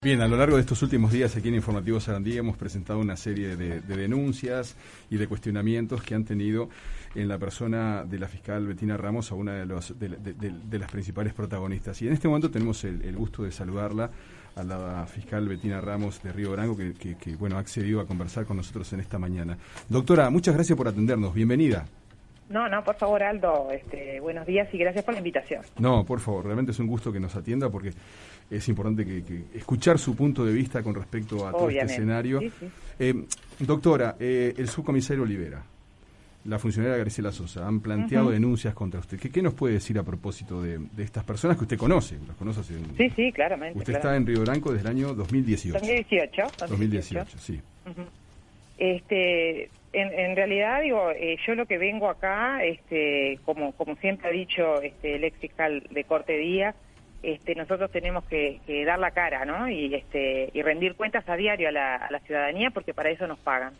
Bien, a lo largo de estos últimos días aquí en Informativo Sarandí hemos presentado una serie de, denuncias y de cuestionamientos que han tenido en la persona de la fiscal Betina Ramos a una de, los, de, las principales protagonistas. Y en este momento tenemos el, gusto de saludarla a la fiscal Betina Ramos de Río Branco, que, bueno, ha accedido a conversar con nosotros en esta mañana. Doctora, muchas gracias por atendernos. Bienvenida. No, no, por favor, Aldo, este, buenos días y gracias por la invitación. No, por favor, realmente es un gusto que nos atienda porque es importante que, escuchar su punto de vista con respecto a todo este escenario. Eh, doctora, eh, el subcomisario Olivera, la funcionaria Graciela Sosa, han planteado denuncias contra usted. ¿Qué, nos puede decir a propósito de, estas personas que usted conoce? Las conoce sí, sí, claramente. Usted está en Río Blanco desde el año 2018. 2018. 2018, sí. Este, en, en, realidad, digo, eh, yo lo que vengo acá, este, como, como siempre ha dicho este, el ex fiscal de Corte Díaz, este, nosotros tenemos que, dar la cara ¿no? y, este, y rendir cuentas a diario a la, ciudadanía porque para eso nos pagan.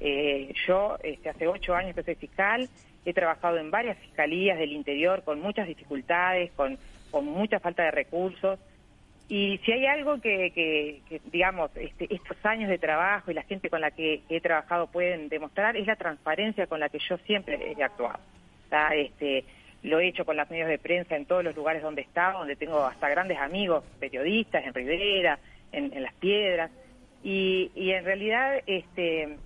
Eh, yo este, hace ocho años que soy fiscal, he trabajado en varias fiscalías del interior con muchas dificultades, con, con mucha falta de recursos. Y si hay algo que, digamos, este, estos años de trabajo y la gente con la que he trabajado pueden demostrar es la transparencia con la que yo siempre he actuado. Este, lo he hecho con los medios de prensa en todos los lugares donde he estado, donde tengo hasta grandes amigos periodistas, en Rivera, en, Las Piedras, y, en realidad este,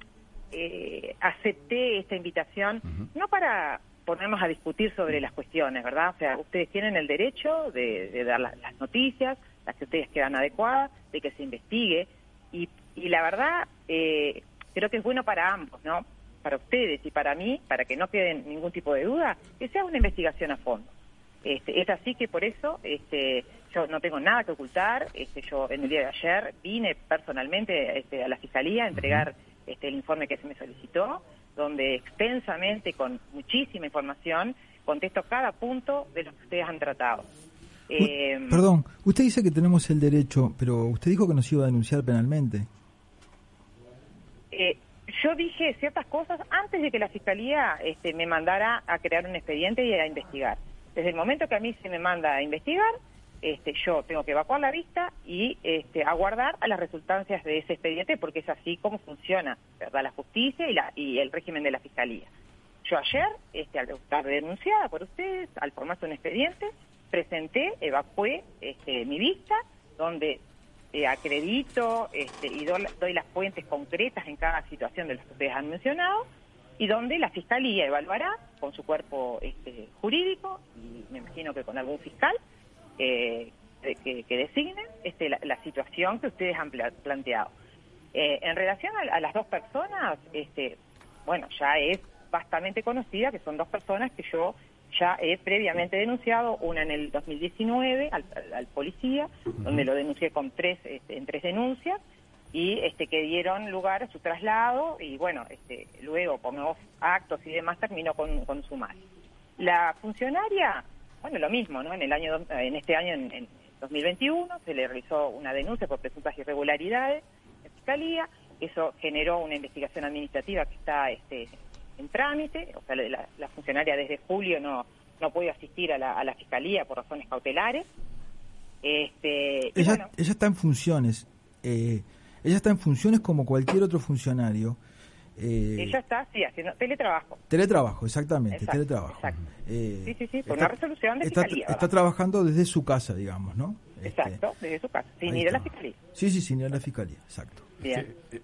eh, acepté esta invitación no para ponernos a discutir sobre las cuestiones, ¿verdad? O sea, ustedes tienen el derecho de, dar las, noticias, las que ustedes quedan adecuadas, de que se investigue, y, y la verdad eh, creo que es bueno para ambos, ¿no? para ustedes y para mí, para que no quede ningún tipo de duda, que sea una investigación a fondo. Este, es así que por eso este, yo no tengo nada que ocultar. Este, yo en el día de ayer vine personalmente este, a la fiscalía a entregar este, el informe que se me solicitó, donde extensamente, con muchísima información, contesto cada punto de lo que ustedes han tratado. Eh, perdón, usted dice que tenemos el derecho, pero usted dijo que nos iba a denunciar penalmente. Eh, yo dije ciertas cosas antes de que la Fiscalía este, me mandara a crear un expediente y a investigar. Desde el momento que a mí se me manda a investigar, este, yo tengo que evacuar la vista y este, aguardar a las resultancias de ese expediente porque es así como funciona ¿verdad? la justicia y, la, y el régimen de la Fiscalía. Yo ayer, este, al estar denunciada por ustedes, al formarse un expediente, presenté, evacué este, mi vista, donde eh, acredito este, y doy, las fuentes concretas en cada situación de las que ustedes han mencionado y donde la Fiscalía evaluará con su cuerpo este, jurídico y me imagino que con algún fiscal eh, que, que, designe este, la, situación que ustedes han planteado. Eh, en relación a, las dos personas, este, bueno, ya es bastante conocida que son dos personas que yo ya he previamente denunciado, una en el 2019 al, policía, donde lo denuncié con tres, este, en tres denuncias, y este, que dieron lugar a su traslado, y bueno, este, luego con nuevos actos y demás terminó con, con su mal. La funcionaria, bueno, lo mismo, ¿no? En el año, en este año, en, 2021, se le realizó una denuncia por presuntas irregularidades en Fiscalía, eso generó una investigación administrativa que está este, en trámite, o sea, la, funcionaria desde julio no, no puede asistir a la, a la fiscalía por razones cautelares. Este, ella, ella está en funciones, eh, ella está en funciones como cualquier otro funcionario. Eh, ella está, sí, haciendo teletrabajo. Teletrabajo, exactamente, teletrabajo. Eh, sí, sí, sí, por una resolución de está, fiscalía. Está trabajando desde su casa, digamos, ¿no? Exacto, este, desde su casa, sin ir a la fiscalía. Sí, sí, sin ir a la fiscalía, exacto. Bien. Eh,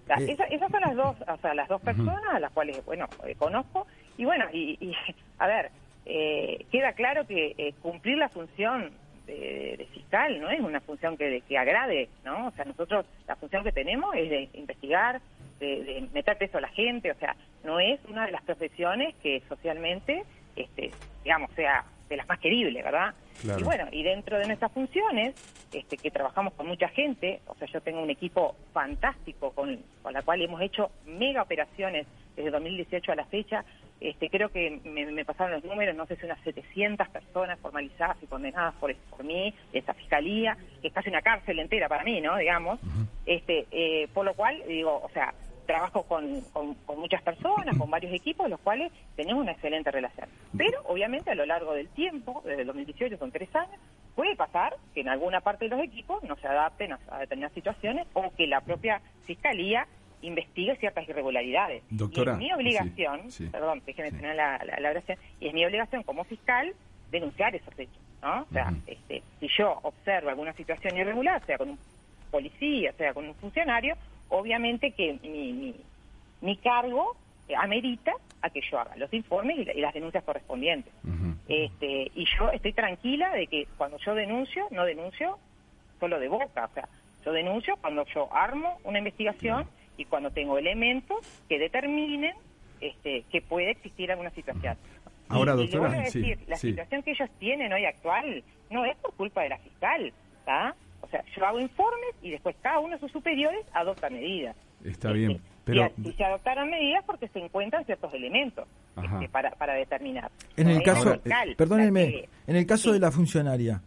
esas son las dos, o sea, las dos personas a las cuales, bueno, eh, conozco. Y bueno, y, a ver, eh, queda claro que cumplir la función de, fiscal no es una función que, que agrade, ¿no? O sea, nosotros la función que tenemos es de investigar, de, de meter peso a la gente, o sea, no es una de las profesiones que socialmente, este, digamos, sea de las más queribles, ¿verdad? Y bueno, y dentro de nuestras funciones, este, que trabajamos con mucha gente, o sea, yo tengo un equipo fantástico con, con la cual hemos hecho mega operaciones desde 2018 a la fecha, este, creo que me, pasaron los números, no sé si unas 700 personas formalizadas y condenadas por, por mí, esta fiscalía, que es casi una cárcel entera para mí, ¿no? Digamos. este, eh, por lo cual, digo, o sea, trabajo con, con, muchas personas, con varios equipos, los cuales tenemos una excelente relación. Pero, obviamente, a lo largo del tiempo, desde el 2018, son tres años, puede pasar que en alguna parte de los equipos no se adapten a, determinadas situaciones o que la propia fiscalía investigue ciertas irregularidades. Doctora, y es mi obligación, perdón, déjeme tener la, la, oración, y es mi obligación como fiscal denunciar esos hechos, ¿no? O sea, este, si yo observo alguna situación irregular, sea con un policía, sea con un funcionario, obviamente que mi, mi, mi cargo amerita a que yo haga los informes y, las denuncias correspondientes. este, y yo estoy tranquila de que cuando yo denuncio, no denuncio solo de boca, o sea, yo denuncio cuando yo armo una investigación y cuando tengo elementos que determinen este, que puede existir alguna situación. Ahora, doctora, decir, la situación que ellos tienen hoy actual no es por culpa de la fiscal, ¿está? O sea, yo hago informes y después cada uno de sus superiores adopta medidas. Está bien. Este, pero... Y, se adoptaron medidas porque se encuentran ciertos elementos este, para, para determinar. En el caso, perdónenme, en el caso de la funcionaria,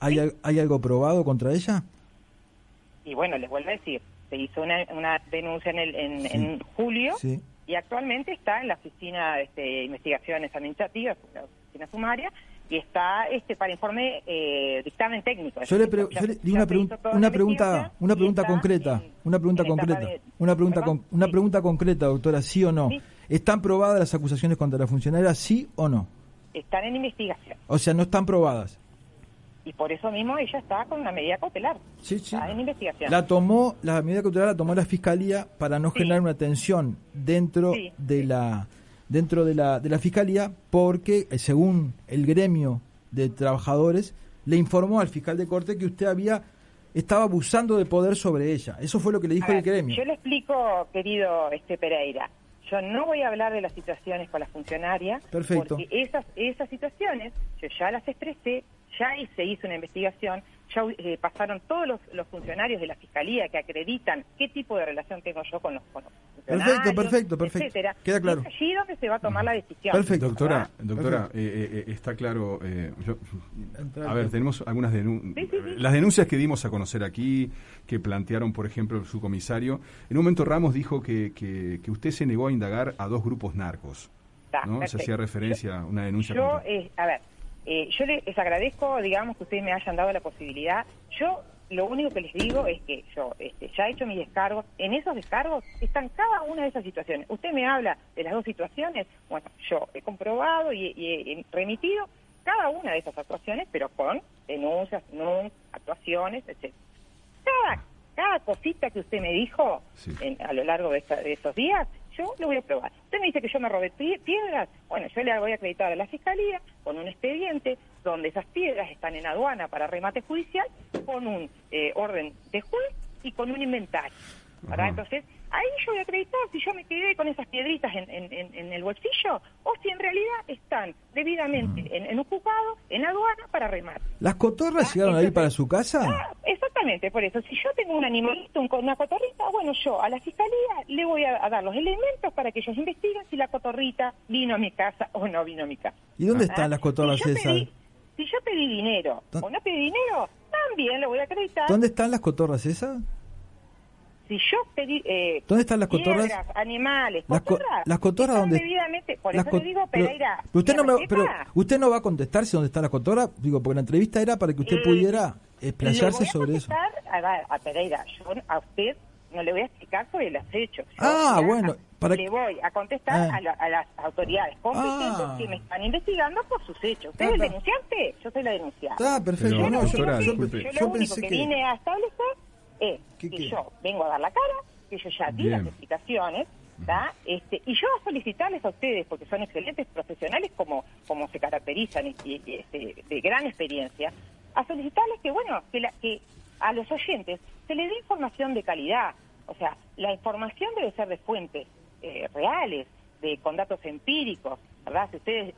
¿hay, ¿hay algo probado contra ella? Y bueno, les vuelvo a decir, se hizo una, una denuncia en, el, en, en julio y actualmente está en la Oficina este, de Investigaciones Administrativas, la Oficina Sumaria, y está este para informe eh, dictamen técnico. Yo le, di una, pregunta una pregunta, una pregunta concreta, una pregunta concreta, una pregunta con, una pregunta concreta, doctora, sí o no. ¿Están probadas las acusaciones contra la funcionaria, sí o no? Están en investigación. O sea, no están probadas. Y por eso mismo ella está con una medida cautelar. Sí, sí. Está en investigación. La tomó, la medida cautelar la tomó la fiscalía para no generar una tensión dentro de la dentro de la, de la Fiscalía porque, eh, según el gremio de trabajadores, le informó al fiscal de corte que usted había estaba abusando de poder sobre ella. Eso fue lo que le dijo el gremio. Yo le explico, querido este Pereira. Yo no voy a hablar de las situaciones con la funcionaria, Perfecto. porque esas, esas situaciones yo ya las expresé, ya se hizo una investigación, ya eh, pasaron todos los, funcionarios de la Fiscalía que acreditan qué tipo de relación tengo yo con los, con Perfecto, perfecto, perfecto. Queda claro. Es allí donde se va a tomar la decisión. Perfecto. Doctora, doctora eh, eh, está claro. a ver, tenemos algunas denuncias. Las denuncias que dimos a conocer aquí, que plantearon, por ejemplo, su comisario. En un momento Ramos dijo que, que, usted se negó a indagar a dos grupos narcos. ¿no? Se hacía referencia a una denuncia. Yo, a ver, eh, yo les agradezco, digamos, que ustedes me hayan dado la posibilidad. Yo lo único que les digo es que yo este, ya he hecho mis descargos. En esos descargos están cada una de esas situaciones. Usted me habla de las dos situaciones. Bueno, yo he comprobado y, he remitido cada una de esas actuaciones, pero con denuncias, no actuaciones, etc. Cada, cada cosita que usted me dijo a lo largo de, de estos días, yo lo voy a probar. Usted me dice que yo me robé piedras, bueno, yo le voy a acreditar a la Fiscalía con un expediente donde esas piedras están en aduana para remate judicial, con un eh, orden de juez y con un inventario. Entonces, ahí yo voy a acreditar si yo me quedé con esas piedritas en, en, el bolsillo o si en realidad están debidamente en, en, ocupado, en aduana para remate. ¿Las cotorras llegaron ahí para su casa? Ah, exactamente, por eso. Si yo tengo un animalito, una cotorrita, bueno, yo a la fiscalía le voy a, dar los elementos para que ellos investiguen si la cotorrita vino a mi casa o no vino a mi casa. ¿Y dónde están las cotorras si esas? si yo pedí dinero o no pedí dinero, también lo voy a acreditar. ¿Dónde están las cotorras esas? Si yo pedí eh, ¿Dónde están las cotorras? animales, las cotorras, las cotorras dónde por eso le digo Pereira. Pero, usted no me, pero usted no va a contestar si dónde están las cotorras, digo, porque la entrevista era para que usted eh, pudiera explayarse sobre eso. A, a Pereira, yo a usted no le voy a explicar sobre los hechos. ah, bueno, para le voy a contestar ah. a, las autoridades competentes ah. que me están investigando por sus hechos. ¿Usted es el denunciante? Yo soy la denunciante. Ah, perfecto. yo, no, yo, yo, lo único que, que vine a establecer es que yo vengo a dar la cara, que yo ya di las explicaciones, Este, y yo a solicitarles a ustedes, porque son excelentes profesionales como, como se caracterizan y, este, de gran experiencia, a solicitarles que, bueno, que, la, que a los oyentes se les dé información de calidad. O sea, la información debe ser de fuentes eh, reales, de con datos empíricos, ¿verdad? Si ustedes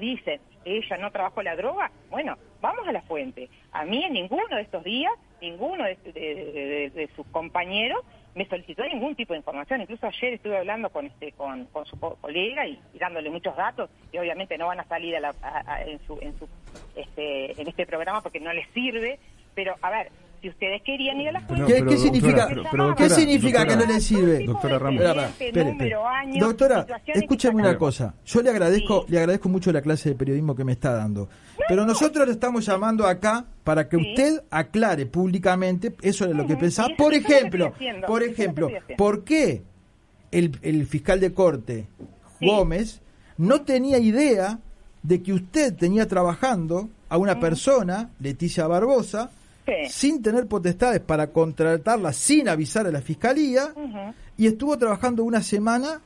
dicen que ella no trabajó la droga, bueno, vamos a la fuente. A mí en ninguno de estos días ninguno de, sus compañeros me solicitó ningún tipo de información. Incluso ayer estuve hablando con este con, su colega y, dándole muchos datos que obviamente no van a salir en su en su este en este programa porque no les sirve. Pero a ver, si ustedes querían ir a la escuela. ¿Qué, significa, ¿qué significa que no le sirve? Doctora Ramos. doctora, escúchame una cosa. Yo le agradezco, le agradezco mucho la clase de periodismo que me está dando. Pero nosotros le estamos llamando acá para que usted aclare públicamente, eso es lo que pensaba. Por ejemplo, por ejemplo, ¿por qué el, el fiscal de corte, Gómez, no tenía idea de que usted tenía trabajando a una persona, Leticia Barbosa, sin tener potestades para contratarla sin avisar a la fiscalía y estuvo trabajando una semana.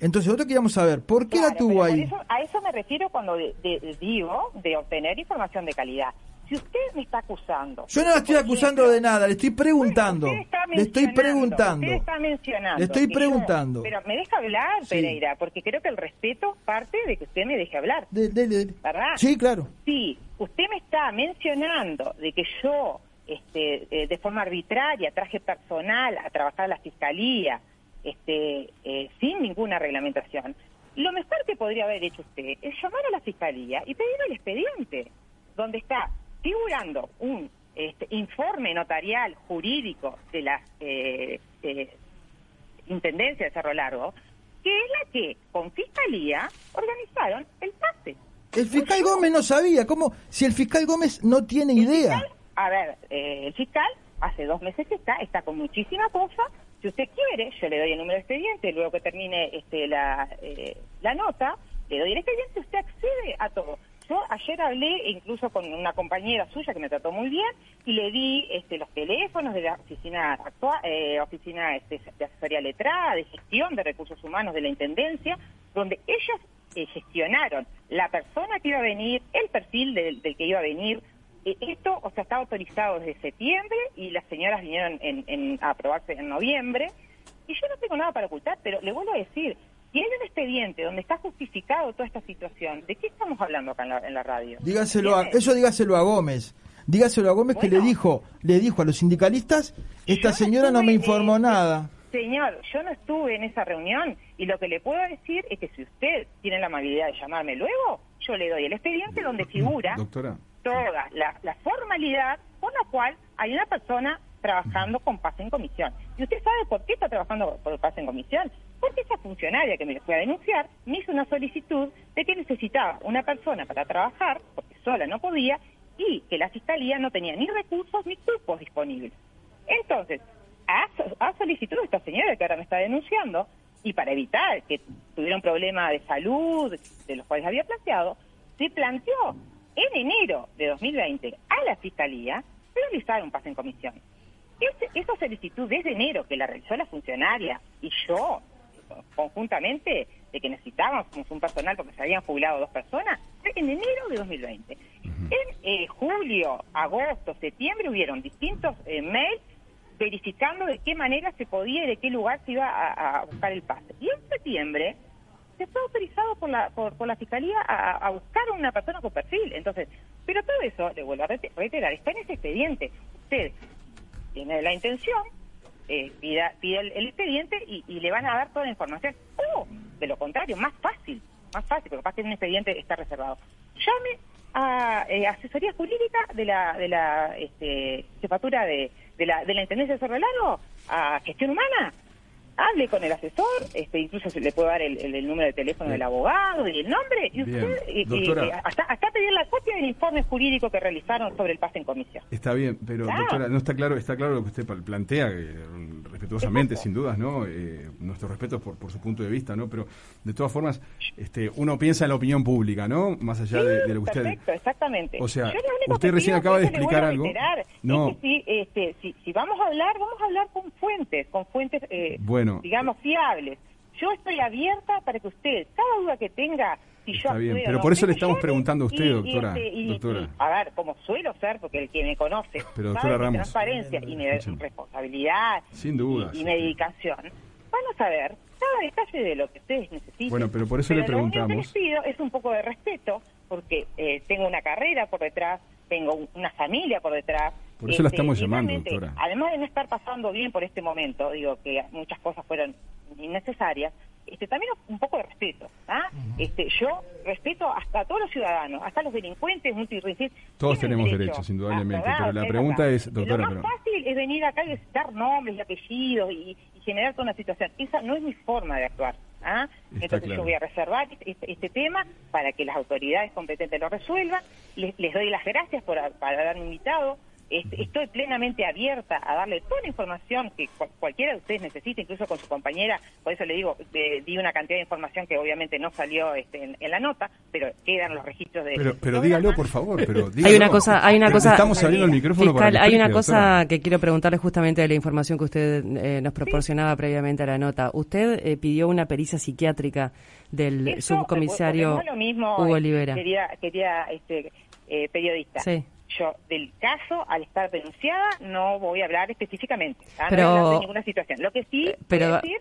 Entonces nosotros queríamos saber, ¿por qué la tuvo ahí? a eso me refiero cuando digo de obtener información de calidad si usted me está acusando. Yo no la estoy acusando de nada, le estoy preguntando. le estoy preguntando. Está mencionando. Le estoy preguntando. pero me deja hablar, Pereira, porque creo que el respeto parte de que usted me deje hablar. ¿Verdad? Sí, claro. Sí, usted me está mencionando de que yo, este, eh, de forma arbitraria, traje personal a trabajar a la fiscalía, este, eh, sin ninguna reglamentación. Lo mejor que podría haber hecho usted es llamar a la fiscalía y pedir el expediente, donde está figurando un este, informe notarial jurídico de la eh, eh, Intendencia de Cerro Largo, que es la que con fiscalía organizaron el pase. El fiscal Gómez no sabía, ¿cómo? Si el fiscal Gómez no tiene idea. a ver, eh, el fiscal hace dos meses que está, está con muchísima cosa. Si usted quiere, yo le doy el número de expediente, luego que termine este, la, la nota, le doy el expediente, usted accede a todo. Yo ayer hablé incluso con una compañera suya que me trató muy bien y le di este, los teléfonos de la oficina actual, eh, oficina este, de asesoría letrada, de gestión de recursos humanos de la intendencia, donde ellos eh, gestionaron la persona que iba a venir, el perfil del, que iba a venir. Eh, esto, o sea, estaba autorizado desde septiembre y las señoras vinieron en, a aprobarse en noviembre. Y yo no tengo nada para ocultar, pero le vuelvo a decir, si hay un expediente donde está justificado toda esta situación, ¿de qué estamos hablando acá en la, radio? Dígaselo a, eso dígaselo a Gómez. Dígaselo a Gómez que le dijo, le dijo a los sindicalistas, esta señora no me informó nada. Señor, yo no estuve en esa reunión y lo que le puedo decir es que si usted tiene la amabilidad de llamarme luego, yo le doy el expediente donde figura toda la, la formalidad por la cual hay una persona trabajando con paz en comisión. ¿Y usted sabe por qué está trabajando por paz en comisión? Porque esa funcionaria que me fue a denunciar me hizo una solicitud de que necesitaba una persona para trabajar, porque sola no podía, y que la fiscalía no tenía ni recursos ni cupos disponibles. Entonces, a, solicitud de esta señora que ahora me está denunciando, y para evitar que tuviera un problema de salud de los cuales había planteado, se planteó en enero de 2020 a la fiscalía realizar un pase en comisión esa solicitud desde enero que la realizó la funcionaria y yo, conjuntamente, de que necesitábamos un personal porque se habían jubilado dos personas, fue en enero de 2020. En eh, julio, agosto, septiembre hubieron distintos eh, mails verificando de qué manera se podía y de qué lugar se iba a, buscar el pase. Y en septiembre se fue autorizado por la, por, la Fiscalía a, buscar a una persona con perfil. Entonces, pero todo eso, le vuelvo a reiterar, está en ese expediente. Usted tiene la intención, eh, pida, pide el, expediente y, le van a dar toda la información. O, de lo contrario, más fácil, más fácil, porque capaz que un expediente está reservado. Llame a eh, asesoría jurídica de la de la este, jefatura de, de, la, de la Intendencia de Cerro Largo, a gestión humana, hable con el asesor, este, incluso se le puede dar el, número de teléfono del abogado y el nombre, y usted, hasta, hasta, pedir la copia del informe jurídico que realizaron sobre el pase en comisión. Está bien, pero doctora, no está claro, está claro lo que usted plantea, respetuosamente, sin dudas, ¿no? Eh, nuestro respeto por, por su punto de vista, ¿no? Pero de todas formas, este, uno piensa en la opinión pública, ¿no? Más allá de, lo que usted... Perfecto, exactamente. O sea, usted recién acaba de explicar algo. No. si, este, si, si, vamos a hablar, vamos a hablar con fuentes, con fuentes... Eh, bueno, digamos, fiables. Yo estoy abierta para que usted, cada duda que tenga, si yo bien, pero por eso le estamos preguntando a usted, doctora. doctora. a ver, como suelo ser, porque el que me conoce pero, sabe mi transparencia y mi responsabilidad Sin duda, y, mi dedicación, van a saber cada detalle de lo que ustedes necesiten. Bueno, pero por eso le preguntamos. Lo que les pido es un poco de respeto, porque eh, tengo una carrera por detrás, tengo una familia por detrás, por eso la este, estamos llamando, doctora. Además de no estar pasando bien por este momento, digo que muchas cosas fueron innecesarias, este, también un poco de respeto. ¿ah? este, yo respeto hasta a todos los ciudadanos, hasta los delincuentes, Todos tenemos derechos, indudablemente, pero la pregunta es, doctora... Lo más fácil es venir acá y dar nombres y apellidos y, generar toda una situación. Esa no es mi forma de actuar. ¿ah? Entonces yo voy a reservar este, este, este, tema para que las autoridades competentes lo resuelvan. Les, les doy las gracias por, por haberme invitado estoy plenamente abierta a darle toda la información que cualquiera de ustedes necesite, incluso con su compañera, por eso le digo, di una cantidad de información que obviamente no salió este, en, la nota, pero quedan los registros de... Pero, pero dígalo, por favor, pero Hay una cosa, hay una cosa... Estamos abriendo el micrófono Hay una cosa que quiero preguntarle justamente de la información que usted eh, nos proporcionaba previamente a la nota. Usted eh, pidió una pericia psiquiátrica del subcomisario Hugo Olivera. Quería, quería este, eh, periodista. Sí yo del caso, al estar denunciada, no voy a hablar específicamente. Pero, no de ninguna situación. Lo que sí pero decir,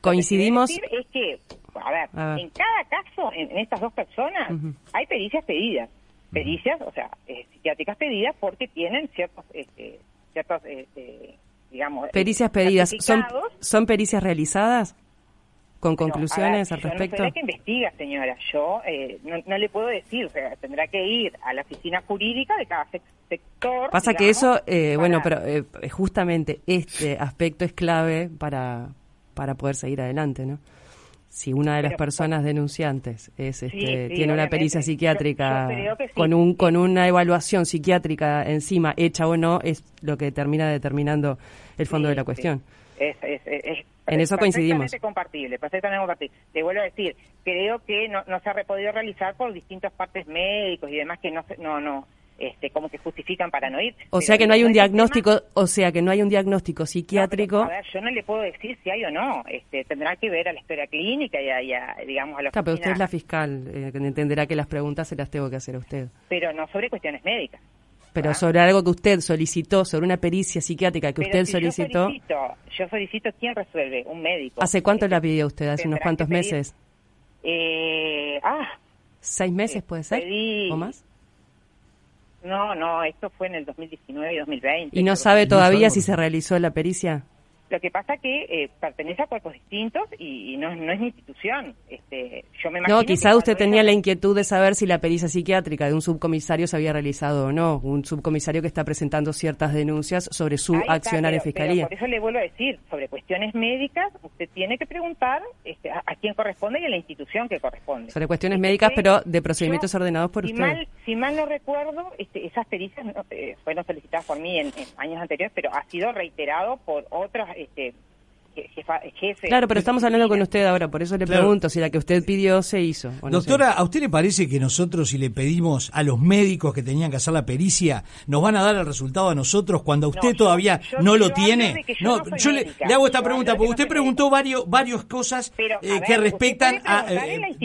coincidimos. es que, a ver, en cada caso, en, estas dos personas, hay pericias pedidas. Pericias, o sea, eh, psiquiátricas pedidas porque tienen ciertos, este, ciertos, este, digamos. Pericias pedidas. ¿Son, ¿Son pericias realizadas? Con conclusiones al respecto? No que investiga, señora. Yo eh, no, le puedo decir, o sea, tendrá que ir a la oficina jurídica de cada sector. Pasa que eso, eh, bueno, pero eh, justamente este aspecto es clave para, para poder seguir adelante, ¿no? Si una de las personas denunciantes es, este, tiene una pericia psiquiátrica con un con una evaluación psiquiátrica encima hecha o no es lo que termina determinando el fondo de la cuestión. Es, es, es, en eso coincidimos. Compartible, perfectamente compartible. Te vuelvo a decir, creo que no, no se ha podido realizar por distintos partes médicos y demás que no, no, no, este, como que justifican para no ir. O sea que no hay un diagnóstico, o sea que no hay un diagnóstico psiquiátrico. a ver, yo no le puedo decir si hay o no. Este, tendrá que ver a la historia clínica y a, digamos a los. Claro, pero usted es la fiscal, eh, entenderá que las preguntas se las tengo que hacer a usted. Pero no sobre cuestiones médicas pero sobre algo que usted solicitó, sobre una pericia psiquiátrica que usted solicitó. Yo solicito, ¿quién resuelve? Un médico. ¿Hace cuánto la pidió usted? ¿Hace unos cuantos meses? Eh, ah. ¿Seis meses puede ser? ¿O más? No, no, esto fue en el 2019 y 2020. ¿Y no sabe todavía si se realizó la pericia? Lo que pasa que eh, pertenece a cuerpos distintos y, no, no, es mi institución. Este, yo me no, quizá usted tenía la inquietud de saber si la pericia psiquiátrica de un subcomisario se había realizado o no. Un subcomisario que está presentando ciertas denuncias sobre su accionar en fiscalía. por eso le vuelvo a decir, sobre cuestiones médicas, usted tiene que preguntar este, a, quién corresponde y a la institución que corresponde. Sobre cuestiones médicas, pero de procedimientos ordenados por si usted. Mal, si mal no recuerdo, este, esas pericias eh, fueron solicitadas por mí en, en años anteriores, pero ha sido reiterado por otras este, Claro, pero estamos hablando con usted ahora, por eso le pregunto si la que usted pidió se hizo. Doctora, ¿a usted le parece que nosotros si le pedimos a los médicos que tenían que hacer la pericia, nos van a dar el resultado a nosotros cuando usted todavía no lo tiene? No, yo le, hago esta pregunta, porque usted preguntó varios, varias cosas eh, que respectan a... Eh,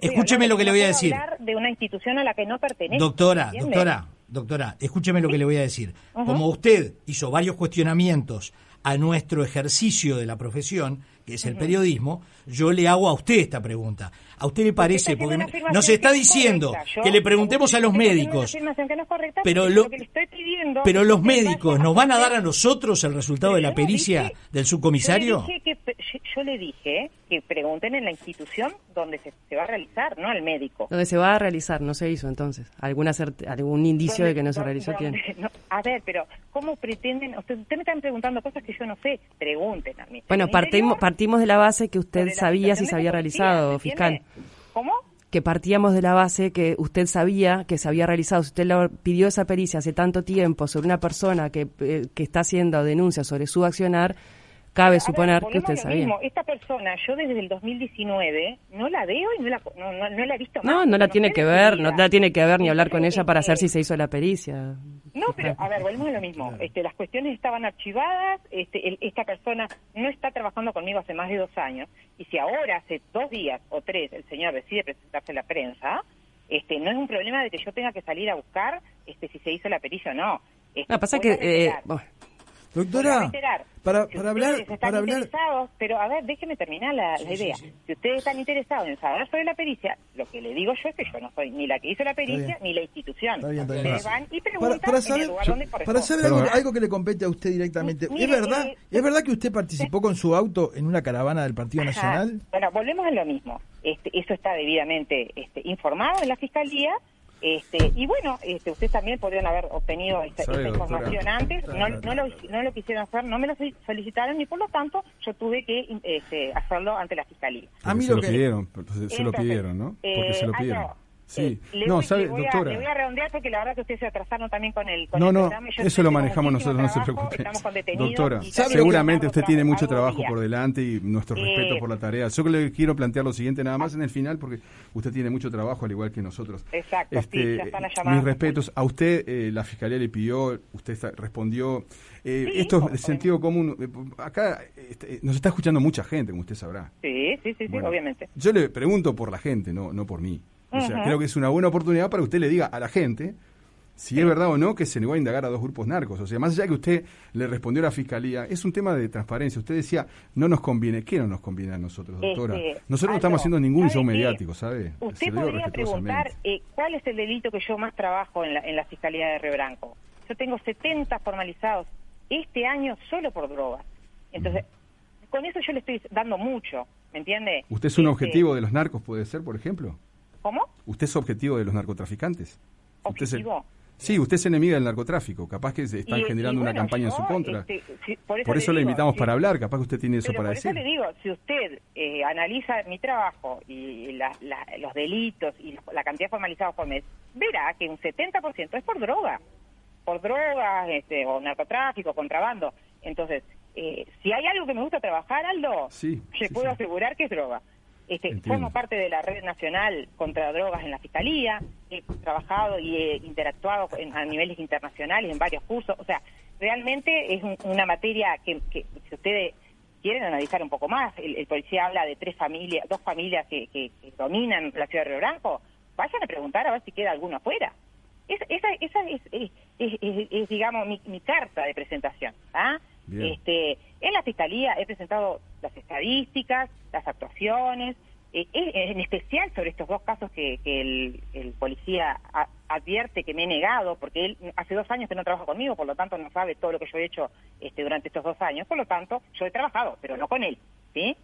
escúcheme lo que le voy a decir. de una institución a la que no pertenece. Doctora, doctora, doctora, escúcheme lo que le voy a decir. Como usted hizo varios cuestionamientos a nuestro ejercicio de la profesión, que es el periodismo, yo le hago a usted esta pregunta. ¿A usted le parece? Porque nos está diciendo que le preguntemos a los médicos. pero, pero los médicos, ¿nos van a dar a nosotros el resultado de la pericia del subcomisario? Yo le, dije que, pregunten en la institución donde se, va a realizar, no al médico. Donde se va a realizar, no se hizo entonces. ¿Alguna ¿Algún indicio de que no se realizó? tiene? a ver, pero ¿cómo pretenden? Usted, me están preguntando cosas que yo no sé. Pregunten a mí. Bueno, partimos, partimos de la base que usted sabía si se había realizado, fiscal. ¿Cómo? Que partíamos de la base que usted sabía que se había realizado. Si usted le pidió esa pericia hace tanto tiempo sobre una persona que, eh, que está haciendo denuncias sobre su accionar, cabe suponer que usted sabía. Esta persona, yo desde el 2019 no la veo y no la, no, no, la he visto más. No, no la tiene que ver, no la tiene que ver ni hablar con ella para saber si se hizo la pericia. No, pero a ver, volvemos a lo mismo. Este, las cuestiones estaban archivadas, este, esta persona no está trabajando conmigo hace más de dos años, y si ahora, hace dos días o tres, el señor decide presentarse a la prensa, este, no es un problema de que yo tenga que salir a buscar este, si se hizo la pericia o no. Este, no, pasa que... Eh, Doctora, para, para hablar, están para hablar... interesados, pero a ver, déjeme terminar la, idea. Si ustedes están interesados en saber sobre la pericia, lo que le digo yo es que yo no soy ni la que hizo la pericia ni la institución. Ustedes van y preguntan para, saber, para saber algo, que le compete a usted directamente. ¿Es verdad eh, es verdad que usted participó con su auto en una caravana del Partido Nacional? Bueno, volvemos a lo mismo. Este, eso está debidamente este, informado en la Fiscalía este, y bueno, este, ustedes también podrían haber obtenido esta, información antes, no, no, lo, no lo quisieron hacer, no me lo solicitaron y por lo tanto yo tuve que este, hacerlo ante la fiscalía. A mí lo, pidieron, se lo pidieron, ¿no? Porque se lo eh, pidieron. Sí, eh, no, sabe, doctora. le voy a redondear porque la verdad que ustedes se atrasaron también con el, con no, no, eso lo manejamos nosotros, no se preocupe. Doctora, seguramente usted tiene mucho trabajo por delante y nuestro respeto por la tarea. Yo le quiero plantear lo siguiente nada más en el final porque usted tiene mucho trabajo al igual que nosotros. Exacto, este, Mis respetos. A usted eh, la Fiscalía le pidió, usted respondió. Eh, esto es sentido común. Eh, acá este, nos está escuchando mucha gente, como usted sabrá. Sí, sí, sí, obviamente. Yo le pregunto por la gente, no, no por mí. O sea, creo que es una buena oportunidad para que usted le diga a la gente si es verdad o no que se negó a indagar a dos grupos narcos. O sea, más allá que usted le respondió a la fiscalía, es un tema de transparencia. Usted decía, no nos conviene. ¿Qué no nos conviene a nosotros, doctora? Este, nosotros no estamos haciendo ningún show mediático, ¿sabe? Usted podría preguntar eh, cuál es el delito que yo más trabajo en la, en la fiscalía de Río Branco. Yo tengo 70 formalizados este año solo por drogas. Entonces, con eso yo le estoy dando mucho, ¿me entiende? ¿Usted es un este, objetivo de los narcos, puede ser, por ejemplo? ¿Cómo? ¿Usted es objetivo de los narcotraficantes? ¿Objetivo? Sí, usted es enemiga del narcotráfico. Capaz que se están generando una campaña en su contra. Este, por eso, le invitamos para hablar. Capaz que usted tiene eso para decir. Por eso le digo, si usted eh, analiza mi trabajo y los delitos y la cantidad formalizada por mes, verá que un 70% es por droga. Por drogas este, o narcotráfico, contrabando. Entonces, eh, si hay algo que me gusta trabajar, Aldo, sí, le puedo asegurar que es droga. Este, formo parte de la red nacional contra drogas en la fiscalía, he trabajado y he interactuado a niveles internacionales en varios cursos, o sea, realmente es una materia que, si ustedes quieren analizar un poco más, el, policía habla de tres familias, dos familias que, dominan la ciudad de Río Branco, vayan a preguntar a ver si queda alguno afuera. esa, esa es, digamos, mi, carta de presentación. ¿ah? Este, en la Fiscalía he presentado las estadísticas, las actuaciones, eh, en especial sobre estos dos casos que, el, policía advierte que me he negado, porque él hace dos años que no trabaja conmigo, por lo tanto no sabe todo lo que yo he hecho este, durante estos dos años, por lo tanto yo he trabajado, pero no con él. ¿sí?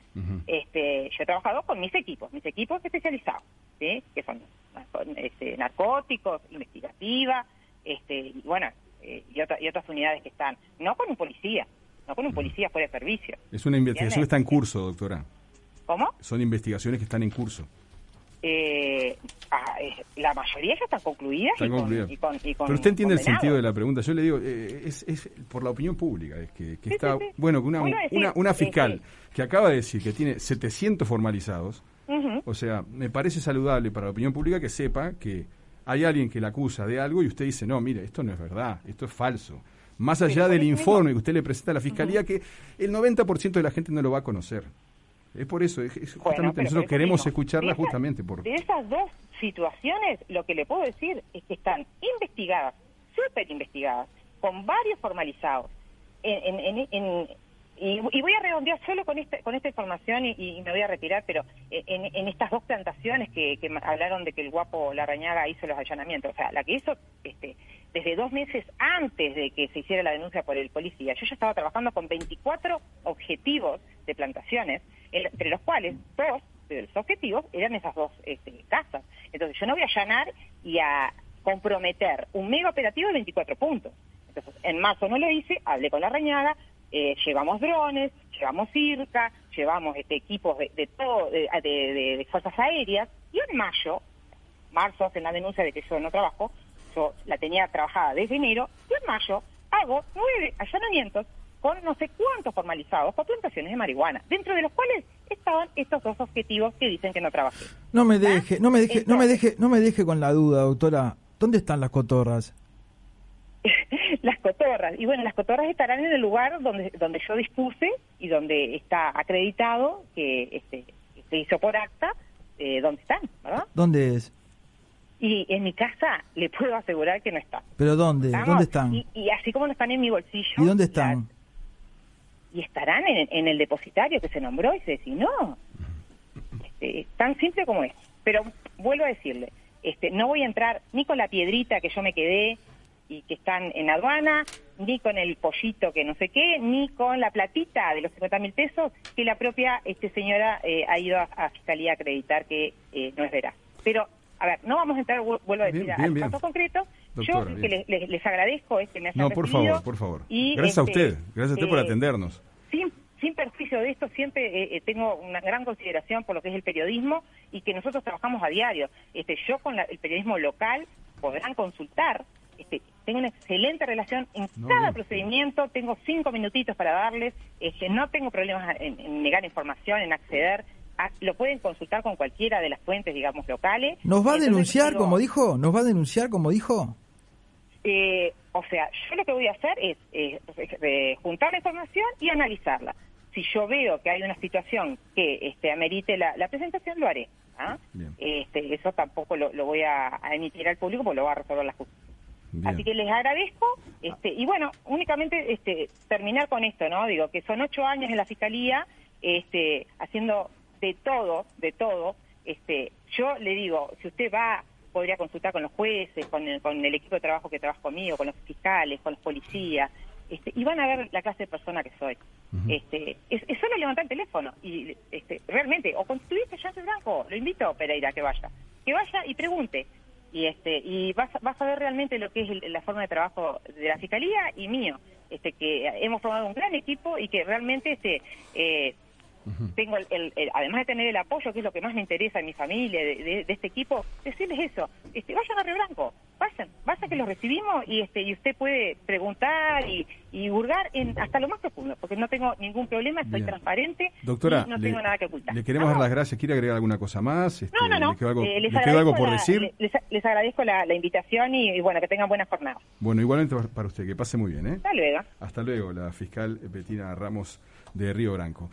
este, yo he trabajado con mis equipos, mis equipos especializados, ¿sí? que son este, narcóticos, investigativa, este, y bueno, eh, y, y otras unidades que están, no con un policía, no con un policía fuera de servicio. Es una investigación que está en curso, doctora. ¿Cómo? Son investigaciones que están en curso. Eh, ah, la mayoría ya están concluidas. y, con, Pero usted entiende el sentido de la pregunta. Yo le digo, eh, es, es, por la opinión pública. Es que, está, bueno, que una, una, una, fiscal que acaba de decir que tiene 700 formalizados, o sea, me parece saludable para la opinión pública que sepa que hay alguien que la acusa de algo y usted dice, no, mire, esto no es verdad, esto es falso. Más allá del informe que usted le presenta a la Fiscalía, que el 90% de la gente no lo va a conocer. Es por eso, es, justamente nosotros queremos escucharla justamente por... De esas dos situaciones, lo que le puedo decir es que están investigadas, súper investigadas, con varios formalizados, en, y, voy a redondear solo con esta, con esta información y, me voy a retirar, pero en, estas dos plantaciones que, hablaron de que el guapo Larrañaga hizo los allanamientos, o sea, la que hizo este, desde dos meses antes de que se hiciera la denuncia por el policía, yo ya estaba trabajando con 24 objetivos de plantaciones, entre los cuales dos de los objetivos eran esas dos este, casas. Entonces yo no voy a allanar y a comprometer un mega operativo de 24 puntos. Entonces, en marzo no lo hice, hablé con la Rañaga, eh, llevamos drones, llevamos circa, llevamos este, equipos de, de todo, de, fuerzas aéreas, y en mayo, marzo hacen la denuncia de que yo no trabajo, yo la tenía trabajada desde enero, y en mayo hago nueve allanamientos con no sé cuántos formalizados por plantaciones de marihuana, dentro de los cuales estaban estos dos objetivos que dicen que no trabajé. No me deje, no me deje, no me deje, no me deje con la duda, doctora. ¿Dónde están las cotorras? las cotorras. Y bueno, las cotorras estarán en el lugar donde, donde yo dispuse y donde está acreditado que este, se hizo por acta, eh, donde están, ¿verdad? ¿Dónde es? Y en mi casa le puedo asegurar que no está. ¿Pero dónde? ¿Dónde están? Y, así como no están en mi bolsillo. ¿Y dónde están? y estarán en, el depositario que se nombró y se designó. Este, tan simple como es. Pero vuelvo a decirle, este, no voy a entrar ni con la piedrita que yo me quedé y que están en aduana, ni con el pollito que no sé qué, ni con la platita de los 50 mil pesos que la propia este, señora eh, ha ido a, Fiscalía a acreditar que eh, no es veraz. Pero, a ver, no vamos a entrar, vuelvo a decir, al caso concreto. yo que les, agradezco este me hayan No, por favor, por favor. Y, gracias a este, usted, gracias a usted por eh, atendernos. Sin, sin perjuicio de esto, siempre tengo una gran consideración por lo que es el periodismo y que nosotros trabajamos a diario. Este, yo con el periodismo local podrán consultar este, tengo una excelente relación en cada procedimiento, tengo cinco minutitos para darles, este, no tengo problemas en, negar información, en acceder, lo pueden consultar con cualquiera de las fuentes, digamos, locales. ¿Nos va a denunciar, como dijo? ¿Nos va a denunciar, como dijo? Eh, o sea, yo lo que voy a hacer es eh, juntar la información y analizarla. Si yo veo que hay una situación que este, amerite la, presentación, lo haré. ¿ah? Este, eso tampoco lo, voy a, a, emitir al público porque lo va a resolver la justicia. Así que les agradezco este, y bueno, únicamente este, terminar con esto, ¿no? Digo, que son ocho años en la Fiscalía este, haciendo de todo, de todo. Este, yo le digo, si usted va, podría consultar con los jueces, con el, con el equipo de trabajo que trabaja conmigo, con los fiscales, con los policías, este, y van a ver la clase de persona que soy. este, es, solo levantar el teléfono y este, realmente, o constituirse ya en blanco, lo invito a Pereira que vaya, que vaya y pregunte, y este y vas, vas a ver realmente lo que es la forma de trabajo de la fiscalía y mío este que hemos formado un gran equipo y que realmente este eh, tengo el, además de tener el apoyo que es lo que más me interesa en mi familia de, este equipo decirles eso. Este vayan a Río Blanco vayan vayan que los recibimos y este y usted puede preguntar y, y hurgar en hasta lo más profundo porque no tengo ningún problema estoy transparente doctora y no tengo nada que ocultar. le queremos dar las gracias. Quiere agregar alguna cosa más no no no. algo, eh, les, algo por decir les, agradezco la, invitación y, bueno que tengan buena jornada. Bueno igualmente para usted que pase muy bien ¿eh? hasta luego. Hasta luego la fiscal Betina Ramos de Río Branco